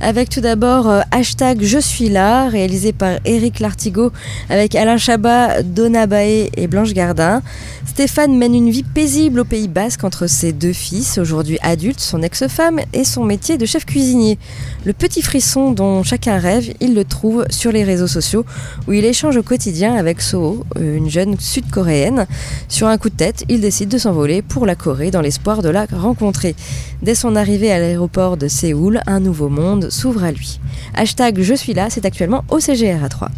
avec tout d'abord euh, hashtag Je suis là, réalisé par Eric Lartigot avec Alain Chabat, Donna Bae et Blanche Gardin. Stéphane mène une vie paisible au Pays Basque entre ses deux fils. Aujourd'hui adulte, son ex-femme et son métier de chef cuisinier. Le petit frisson dont chacun rêve, il le trouve sur les réseaux sociaux où il échange au quotidien avec Soho, une jeune sud-coréenne. Sur un coup de tête, il décide de s'envoler pour la Corée dans l'espoir de la rencontrer. Dès son arrivée à l'aéroport de Séoul, un nouveau monde s'ouvre à lui. Hashtag Je suis là, c'est actuellement au CGR à 3.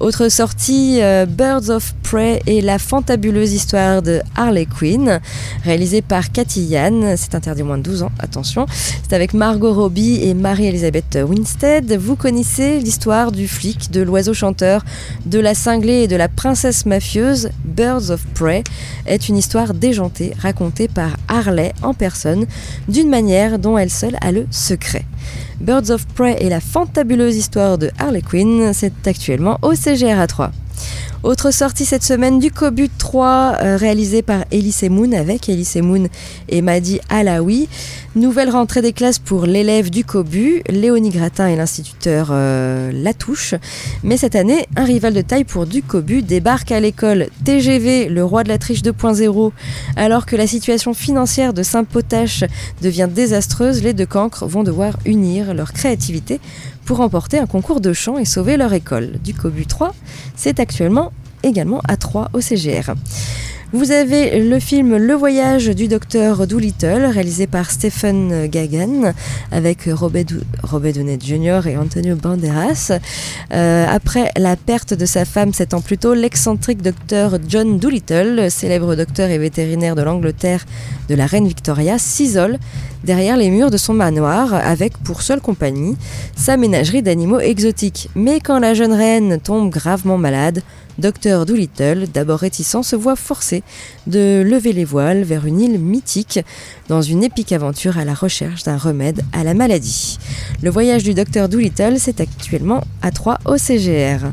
Autre sortie, euh, Birds of Prey et la fantabuleuse histoire de Harley Quinn, réalisée par Cathy Yann. C'est interdit moins de 12 ans, attention. C'est avec Margot Robbie et Marie-Elisabeth Winstead. Vous connaissez l'histoire du flic, de l'oiseau chanteur, de la cinglée et de la princesse mafieuse. Birds of Prey est une histoire déjantée racontée par Harley en personne, d'une manière dont elle seule a le secret. Birds of Prey et la fantabuleuse histoire de Harley Quinn, c'est actuellement au CGRA 3. Autre sortie cette semaine du Cobut 3 euh, réalisé par Elise Moon avec Elise Moon et Madi Alaoui. Nouvelle rentrée des classes pour l'élève du Cobu, Léonie Gratin et l'instituteur euh, Latouche. Mais cette année, un rival de taille pour du Cobu débarque à l'école TGV, le roi de la triche 2.0. Alors que la situation financière de Saint-Potache devient désastreuse, les deux cancres vont devoir unir leur créativité pour remporter un concours de chant et sauver leur école. Du Cobu 3, c'est actuellement également à 3 au CGR. Vous avez le film Le voyage du docteur Doolittle, réalisé par Stephen Gagan, avec Robert, Downey Jr. et Antonio Banderas. Euh, après la perte de sa femme sept ans plus tôt, l'excentrique docteur John Doolittle, célèbre docteur et vétérinaire de l'Angleterre de la reine Victoria, s'isole derrière les murs de son manoir, avec pour seule compagnie sa ménagerie d'animaux exotiques. Mais quand la jeune reine tombe gravement malade, Docteur Doolittle, d'abord réticent, se voit forcé de lever les voiles vers une île mythique dans une épique aventure à la recherche d'un remède à la maladie. Le voyage du docteur Doolittle, c'est actuellement à 3 au CGR.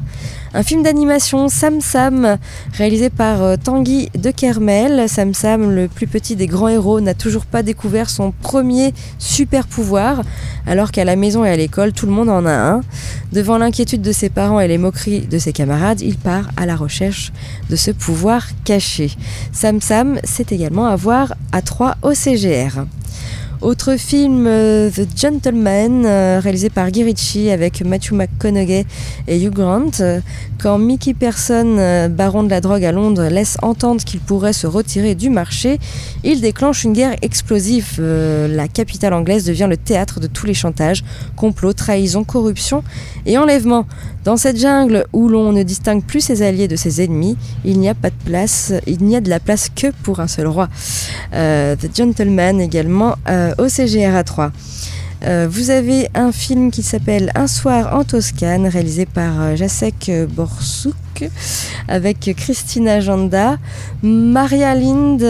Un film d'animation, Sam Sam, réalisé par euh, Tanguy de Kermel. Sam Sam, le plus petit des grands héros, n'a toujours pas découvert son premier super pouvoir, alors qu'à la maison et à l'école, tout le monde en a un. Devant l'inquiétude de ses parents et les moqueries de ses camarades, il part à la recherche de ce pouvoir caché. Sam Sam, c'est également à voir à 3 au CGR. Autre film, euh, The Gentleman, euh, réalisé par Guy Ritchie avec Matthew McConaughey et Hugh Grant. Quand Mickey Person, euh, baron de la drogue à Londres, laisse entendre qu'il pourrait se retirer du marché, il déclenche une guerre explosive. la capitale anglaise devient le théâtre de tous les chantages, complots, trahisons, corruption et enlèvements. Dans cette jungle où l'on ne distingue plus ses alliés de ses ennemis, il n'y a pas de place, il n'y a de la place que pour un seul roi. The Gentleman également au CGRA 3. Euh, vous avez un film qui s'appelle Un soir en Toscane, réalisé par euh, Jacek Borsouk avec Christina Janda. Maria Lind,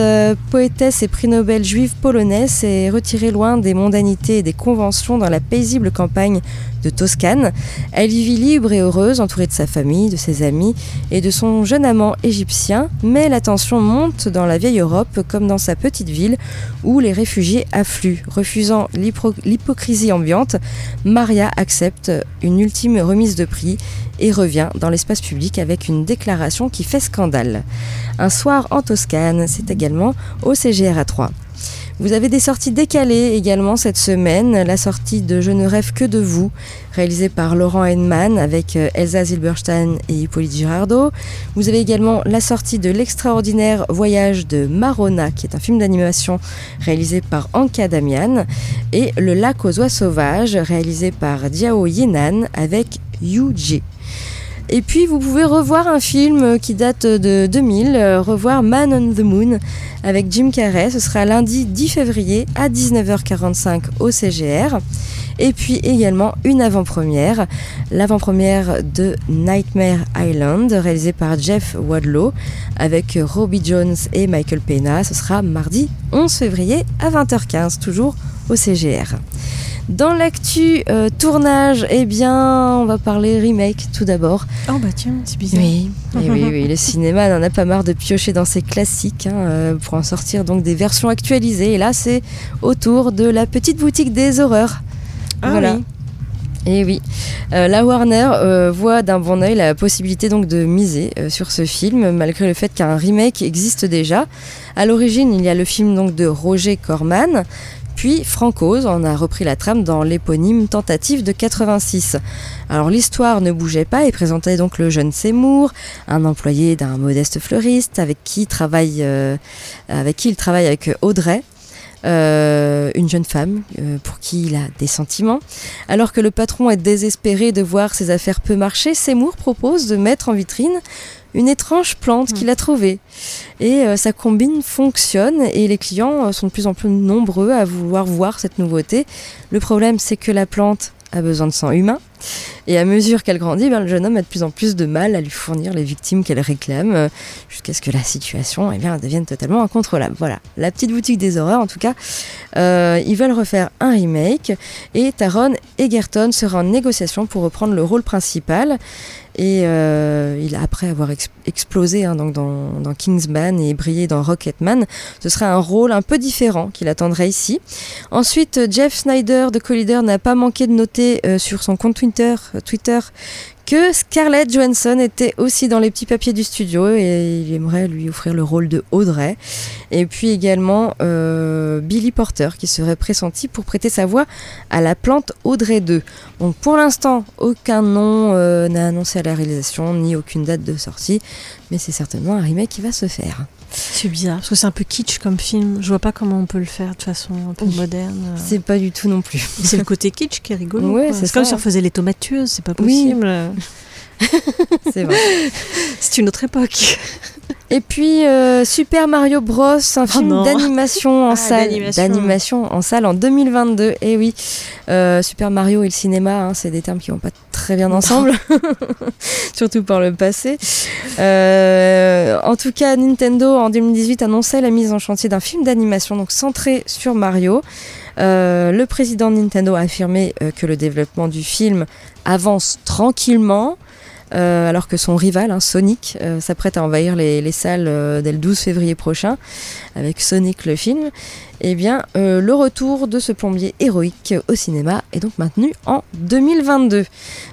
poétesse et prix Nobel juive polonaise, s'est retirée loin des mondanités et des conventions dans la paisible campagne de Toscane. Elle y vit libre et heureuse, entourée de sa famille, de ses amis et de son jeune amant égyptien. Mais la tension monte dans la vieille Europe comme dans sa petite ville où les réfugiés affluent. Refusant l'hypocrisie ambiante, Maria accepte une ultime remise de prix et revient dans l'espace public avec une déclaration qui fait scandale. Un soir en Toscane, c'est également au CGR 3. Vous avez des sorties décalées également cette semaine. La sortie de Je ne rêve que de vous, réalisée par Laurent Henman avec euh, Elsa Zilberstein et Hippolyte Girardot. Vous avez également la sortie de l'extraordinaire voyage de Marona, qui est un film d'animation réalisé par Anka Damian, et Le lac aux oies sauvages, réalisé par Diao Yenan avec Yu Ji. Et puis vous pouvez revoir un film qui date de 2000, euh, revoir Man on the Moon avec Jim Carrey. Ce sera lundi 10 février à 19h45 au CGR. Et puis également une avant-première, l'avant-première de Nightmare Island, réalisée par Jeff Wadlow avec Robbie Jones et Michael Pena. Ce sera mardi 11 février à 20h15, toujours au CGR. Dans l'actu euh, tournage, eh bien, on va parler remake tout d'abord.
Oh bah tiens, c'est bizarre.
Oui, eh oui, oui, le cinéma n'en a pas marre de piocher dans ses classiques hein, euh, pour en sortir donc des versions actualisées. Et là, c'est autour de la petite boutique des horreurs.
Ah
voilà.
oui.
Et oui, Euh, la Warner euh, voit d'un bon oeil la possibilité donc de miser euh, sur ce film, malgré le fait qu'un remake existe déjà. À l'origine, il y a le film donc de Roger Corman, puis Francoz en a repris la trame dans l'éponyme Tentative de 86. Alors l'histoire ne bougeait pas et présentait donc le jeune Seymour, un employé d'un modeste fleuriste avec qui, il travaille, euh, avec qui il travaille avec Audrey. euh, une jeune femme euh, pour qui il a des sentiments. Alors que le patron est désespéré de voir ses affaires peu marcher, Seymour propose de mettre en vitrine une étrange plante qu'il a trouvée. Et euh, sa combine fonctionne et les clients euh, sont de plus en plus nombreux à vouloir voir cette nouveauté. Le problème, c'est que la plante a besoin de sang humain. Et à mesure qu'elle grandit, ben, le jeune homme a de plus en plus de mal à lui fournir les victimes qu'elle réclame, euh, jusqu'à ce que la situation eh bien, devienne totalement incontrôlable. Voilà, la petite boutique des horreurs, en tout cas, euh, ils veulent refaire un remake, et Taron Egerton sera en négociation pour reprendre le rôle principal. Et euh, après avoir ex- explosé hein, dans, Kingsman et brillé dans Rocketman, ce serait un rôle un peu différent qu'il attendrait ici. Ensuite, Jeff Snyder de Collider n'a pas manqué de noter euh, sur son compte Twitter, euh, Twitter que Scarlett Johansson était aussi dans les petits papiers du studio et il aimerait lui offrir le rôle de Audrey. Et puis également euh, Billy Porter qui serait pressenti pour prêter sa voix à la plante Audrey 2. Donc pour l'instant, aucun nom euh, n'a annoncé à la réalisation ni aucune date de sortie, mais c'est certainement un remake qui va se faire.
C'est bizarre, parce que c'est un peu kitsch comme film. Je vois pas comment on peut le faire de façon un peu
Oui.
moderne.
C'est pas du tout non plus.
C'est le côté kitsch qui est rigolo.
Ouais, c'est
comme si on faisait les tomates tueuses, c'est pas
Oui.
possible.
C'est vrai.
C'est une autre époque.
Et puis euh, Super Mario Bros, un film
non.
d'animation en
Ah,
salle,
d'animation.
en salle en 2022. Et oui, euh, Super Mario et le cinéma, hein, c'est des termes qui vont pas très bien ensemble, surtout par le passé. Euh, en tout cas, Nintendo en 2018 annonçait la mise en chantier d'un film d'animation donc centré sur Mario. Euh, le président de Nintendo a affirmé euh, que le développement du film avance tranquillement. Euh, alors que son rival, hein, Sonic, euh, s'apprête à envahir les, les salles euh, dès le 12 février prochain avec Sonic le film, eh bien, le retour de ce plombier héroïque au cinéma est donc maintenu en 2022.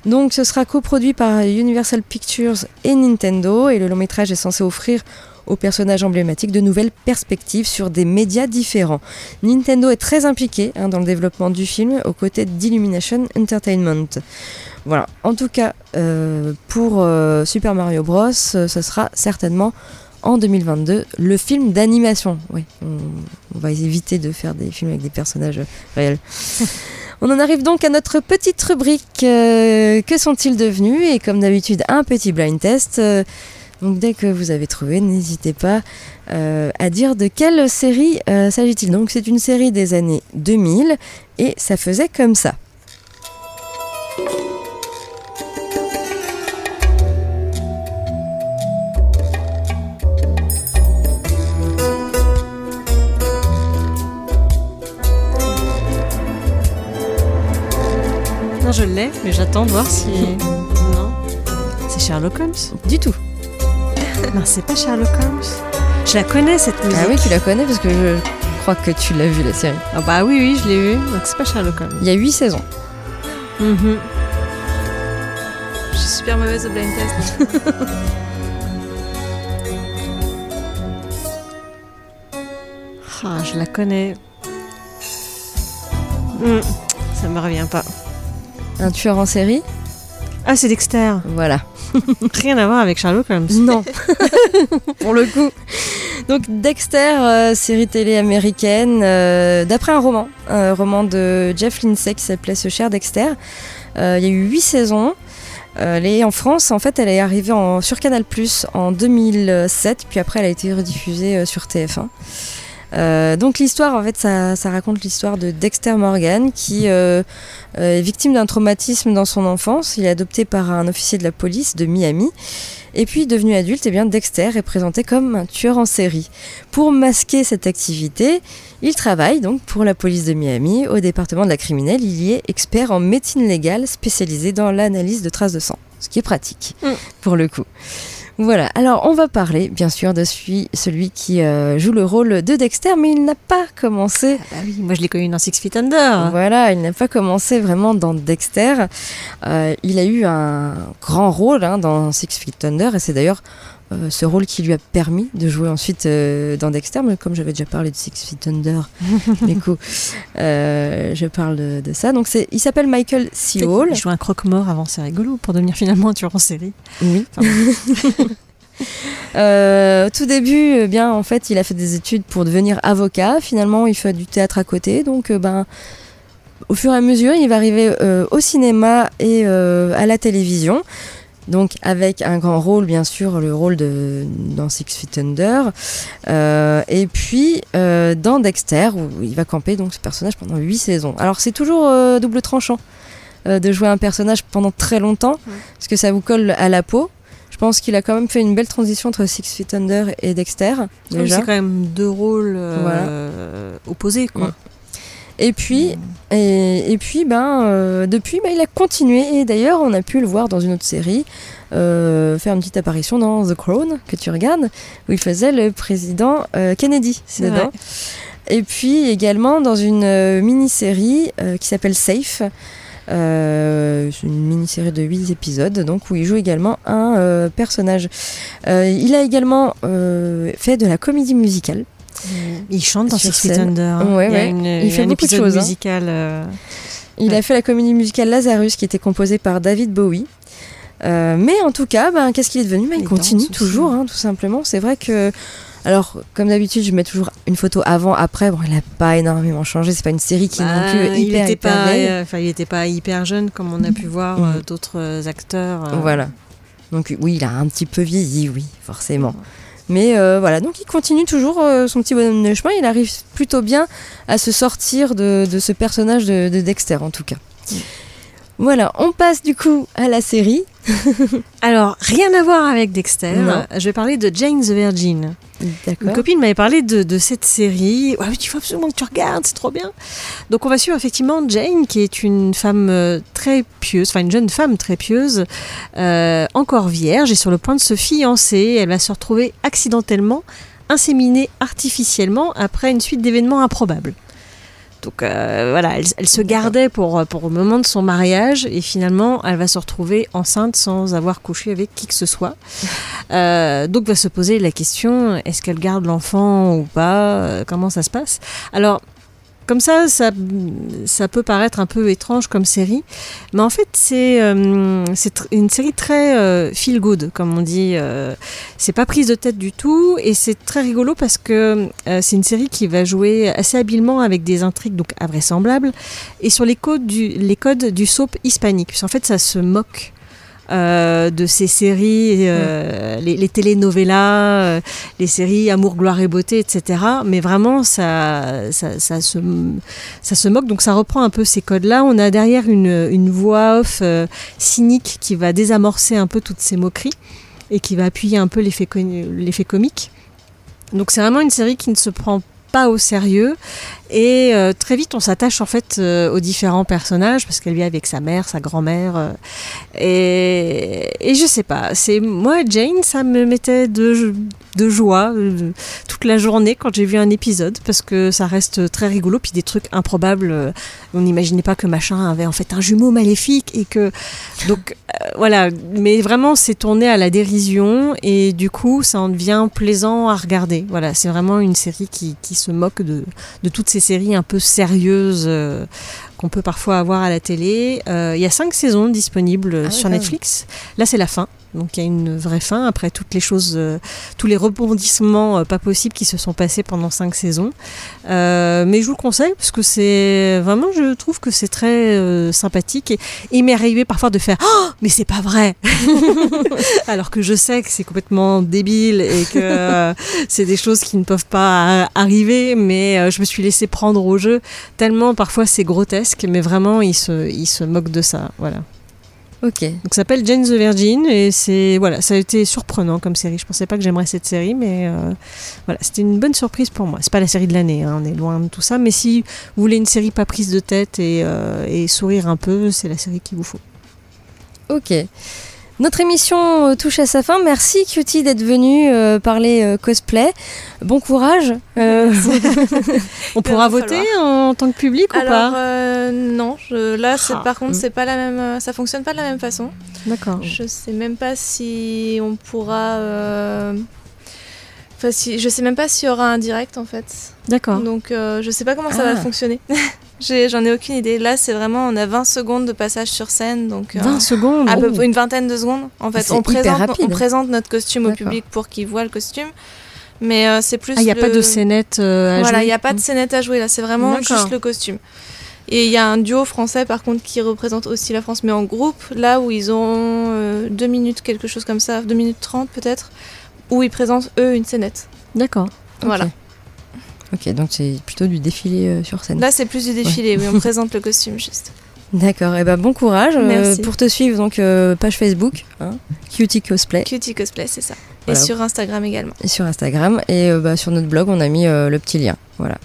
Donc, ce sera coproduit par Universal Pictures et Nintendo, et le long métrage est censé offrir aux personnages emblématiques de nouvelles perspectives sur des médias différents. Nintendo est très impliqué hein, dans le développement du film aux côtés d'Illumination Entertainment. Voilà, en tout cas, euh, pour euh, Super Mario Bros, euh, ce sera certainement en 2022 le film d'animation. Oui, on, on va éviter de faire des films avec des personnages réels. On en arrive donc à notre petite rubrique euh, Que sont-ils devenus? Et comme d'habitude, un petit blind test. Donc dès que vous avez trouvé, n'hésitez pas à dire de quelle série s'agit-il. Donc c'est une série des années 2000 et ça faisait comme ça.
Mais j'attends de voir si. non. C'est Sherlock Holmes
Du tout.
Non, c'est pas Sherlock Holmes. Je la connais cette musique.
Ah oui, tu la connais parce que je crois que tu l'as vu la série.
Ah bah oui, oui, je l'ai vu. Donc c'est pas Sherlock Holmes.
Il y a 8 saisons.
Mhm.
Je suis super mauvaise au blind test.
Ah, je la connais. Hmm, Ça me revient pas.
Un tueur en série
Ah, c'est Dexter.
Voilà.
Rien à voir avec Sherlock Holmes.
Non. Pour le coup. Donc Dexter, euh, série télé américaine, euh, d'après un roman, un roman de Jeff Lindsay qui s'appelait Ce cher Dexter. Euh, il y a eu huit saisons. Elle est en France, en fait, elle est arrivée en, sur Canal Plus en 2007, puis après elle a été rediffusée sur TF1. Euh, donc l'histoire, en fait, ça, ça raconte l'histoire de Dexter Morgan qui euh, euh, est victime d'un traumatisme dans son enfance. Il est adopté par un officier de la police de Miami. Et puis, devenu adulte, eh bien, Dexter est présenté comme un tueur en série. Pour masquer cette activité, il travaille donc pour la police de Miami au département de la criminelle. Il y est expert en médecine légale spécialisé dans l'analyse de traces de sang, ce qui est pratique
Mm.
pour le coup. Voilà, alors on va parler bien sûr de celui, celui qui euh, joue le rôle de Dexter, mais il n'a pas commencé.
Ah oui, moi je l'ai connu dans Six Feet Under.
Voilà, il n'a pas commencé vraiment dans Dexter. Euh, il a eu un grand rôle hein, dans Six Feet Under, et c'est d'ailleurs euh, ce rôle qui lui a permis de jouer ensuite euh, dans Dexter. Mais comme j'avais déjà parlé de Six Feet Under, du coup, euh, je parle de, de ça. Donc il s'appelle Michael C. Hall.
Il joue un croque-mort avant, c'est rigolo, pour devenir finalement un tueur en série.
Oui. Au tout début, eh bien, en fait, il a fait des études pour devenir avocat. Finalement, il fait du théâtre à côté. Donc, ben, au fur et à mesure, il va arriver au cinéma et à la télévision. Donc, avec un grand rôle, bien sûr, le rôle de dans Six Feet Under. Euh, et puis, euh, dans Dexter, où il va camper donc ce personnage pendant huit saisons. Alors, c'est toujours euh, double tranchant euh, de jouer un personnage pendant très longtemps, parce que ça vous colle à la peau. Je pense qu'il a quand même fait une belle transition entre Six Feet Under et Dexter.
C'est quand même deux rôles euh, opposés, quoi.
Mm. Et puis, et, et puis ben, euh, depuis, ben, il a continué. Et d'ailleurs, on a pu le voir dans une autre série, euh, faire une petite apparition dans The Crown, que tu regardes, où il faisait le président euh, Kennedy
C'est
dedans. Et puis également dans une mini-série qui s'appelle Safe. Euh, une mini-série de 8 épisodes, donc où il joue également un euh, personnage. Euh, il a également fait de la comédie musicale.
Il chante dans Six Feet
scène.
Under. hein.
Ouais,
il y a
ouais.
une-
Il fait
un
beaucoup de choses, hein.
musical. euh,
Il
Ouais.
a fait la comédie musicale Lazarus qui était composée par David Bowie. Euh, mais en tout cas, ben, qu'est-ce qu'il est devenu? Ben, Il continue toujours, hein, tout simplement. C'est vrai que. Alors, comme d'habitude, je mets toujours une photo avant, après. Bon, il n'a pas énormément changé. C'est pas une série qui est non
bah,
plus
il
hyper,
était
hyper
pas, euh, enfin, il était pas hyper jeune comme on a pu voir euh, d'autres acteurs. euh.
Voilà. Donc, oui, il a un petit peu vieilli, oui, forcément. Mais euh, voilà, donc il continue toujours euh, son petit bonhomme de chemin. Il arrive plutôt bien à se sortir de, ce personnage de, de Dexter, en tout cas. Voilà, on passe du coup à la série.
Alors, rien à voir avec Dexter.
Non.
Je vais parler de Jane the Virgin.
D'accord.
Une copine m'avait parlé de, de cette série. Ouais, mais il faut absolument que tu regardes, c'est trop bien. Donc, on va suivre effectivement Jane, qui est une femme euh, très pieuse, enfin une jeune femme très pieuse, euh, encore vierge et sur le point de se fiancer. Elle va se retrouver accidentellement inséminée artificiellement après une suite d'événements improbables. Donc euh, voilà, elle, elle se gardait pour, pour le moment de son mariage et finalement elle va se retrouver enceinte sans avoir couché avec qui que ce soit. Euh, donc va se poser la question est-ce qu'elle garde l'enfant ou pas? Euh, Comment ça se passe? Alors comme ça, ça, peut paraître un peu étrange comme série, mais en fait c'est euh, une série très euh, feel good, comme on dit. Euh, c'est pas prise de tête du tout et c'est très rigolo parce que c'est une série qui va jouer assez habilement avec des intrigues donc invraisemblables et sur les codes du, les codes du soap hispanique. Puisqu'en fait ça se moque. Euh, de ces séries, euh, les, les telenovelas, euh, les séries Amour, gloire et beauté, etc. Mais vraiment, ça, ça, ça, se, ça se moque. Donc ça reprend un peu ces codes-là. On a derrière une, une voix off cynique qui va désamorcer un peu toutes ces moqueries et qui va appuyer un peu l'effet co- l'effet comique. Donc c'est vraiment une série qui ne se prend pas au sérieux. Et euh, très vite on s'attache en fait euh, aux différents personnages parce qu'elle vit avec sa mère, sa grand-mère euh, et, et je sais pas, c'est moi Jane ça me mettait de, de joie euh, toute la journée quand j'ai vu un épisode parce que ça reste très rigolo puis des trucs improbables euh, on n'imaginait pas que machin avait en fait un jumeau maléfique et que donc euh, voilà. Mais vraiment c'est tourné à la dérision et du coup ça en devient plaisant à regarder. Voilà c'est vraiment une série qui, qui se moque de, de toutes ces séries un peu sérieuses qu'on peut parfois avoir à la télé. Euh, il y a cinq saisons disponibles
ouais,
sur. Netflix. Là c'est la fin. Donc il y a une vraie fin après toutes les choses, euh, tous les rebondissements euh, pas possibles qui se sont passés pendant cinq saisons. Euh, mais je vous le conseille parce que c'est vraiment, je trouve que c'est très sympathique et, il m'est arrivé parfois de faire oh mais c'est pas vrai. Alors que je sais que c'est complètement débile et que c'est des choses qui ne peuvent pas arriver mais je me suis laissé prendre au jeu tellement parfois c'est grotesque mais vraiment il se, il se moque de ça voilà
Ok.
donc ça s'appelle Jane the Virgin et c'est voilà, ça a été surprenant comme série. Je pensais pas que j'aimerais cette série, mais euh, voilà, c'était une bonne surprise pour moi. C'est pas la série de l'année, hein, on est loin de tout ça, mais si vous voulez une série pas prise de tête et, euh, et sourire un peu, c'est la série qu'il vous faut.
Ok. Notre émission euh, touche à sa fin. Merci Cutie d'être venu euh, parler euh, cosplay. Bon courage. Euh,
On pourra voter en tant que public ou pas
non, je- là
Ah.
par contre
Mm.
c'est pas la même, ça fonctionne pas de la même façon.
D'accord.
Je sais même pas si on pourra. Enfin, si... je sais même pas s'il y aura un direct en fait.
D'accord.
Donc je sais pas comment ça
Ah.
va fonctionner. J'en ai, aucune idée. Là c'est vraiment on a 20 secondes de passage sur scène donc. euh,
20 secondes.
à peu
Oh.
une vingtaine de secondes. En fait, on présente,
rapide.
on présente notre costume au public pour qu'il voit le costume. Mais euh, c'est plus.
Ah, il n'y a
le-
pas de scénette euh, à
Voilà, il
jouer
n'y a pas de scénette à jouer là, c'est vraiment juste le costume. Et il y a un duo français par contre qui représente aussi la France, mais en groupe, là où ils ont euh, deux minutes, quelque chose comme ça, deux minutes trente peut-être, où ils présentent eux une scénette.
D'accord.
Voilà.
Ok, donc c'est plutôt du défilé euh, sur scène.
Là c'est plus du défilé, oui, on présente le costume juste.
D'accord. Et ben bon courage. Euh,
Merci.
pour te suivre, donc euh, page Facebook, hein, Cutie Cosplay,
Cutie cosplay, c'est ça.
Voilà.
Et sur Instagram également.
et sur Instagram et euh, bah, sur notre blog, on a mis euh, le petit lien. Voilà.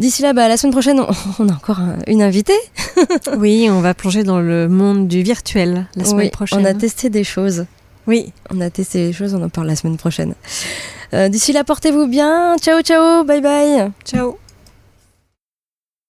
D'ici là, bah, la semaine prochaine, on, on a encore un- une invitée.
Oui, on va plonger dans le monde du virtuel la semaine
Oui,
prochaine.
On a testé des choses.
Oui,
On a testé des choses, on en parle la semaine prochaine. Euh, D'ici là, portez-vous bien. Ciao, ciao, bye bye.
ciao.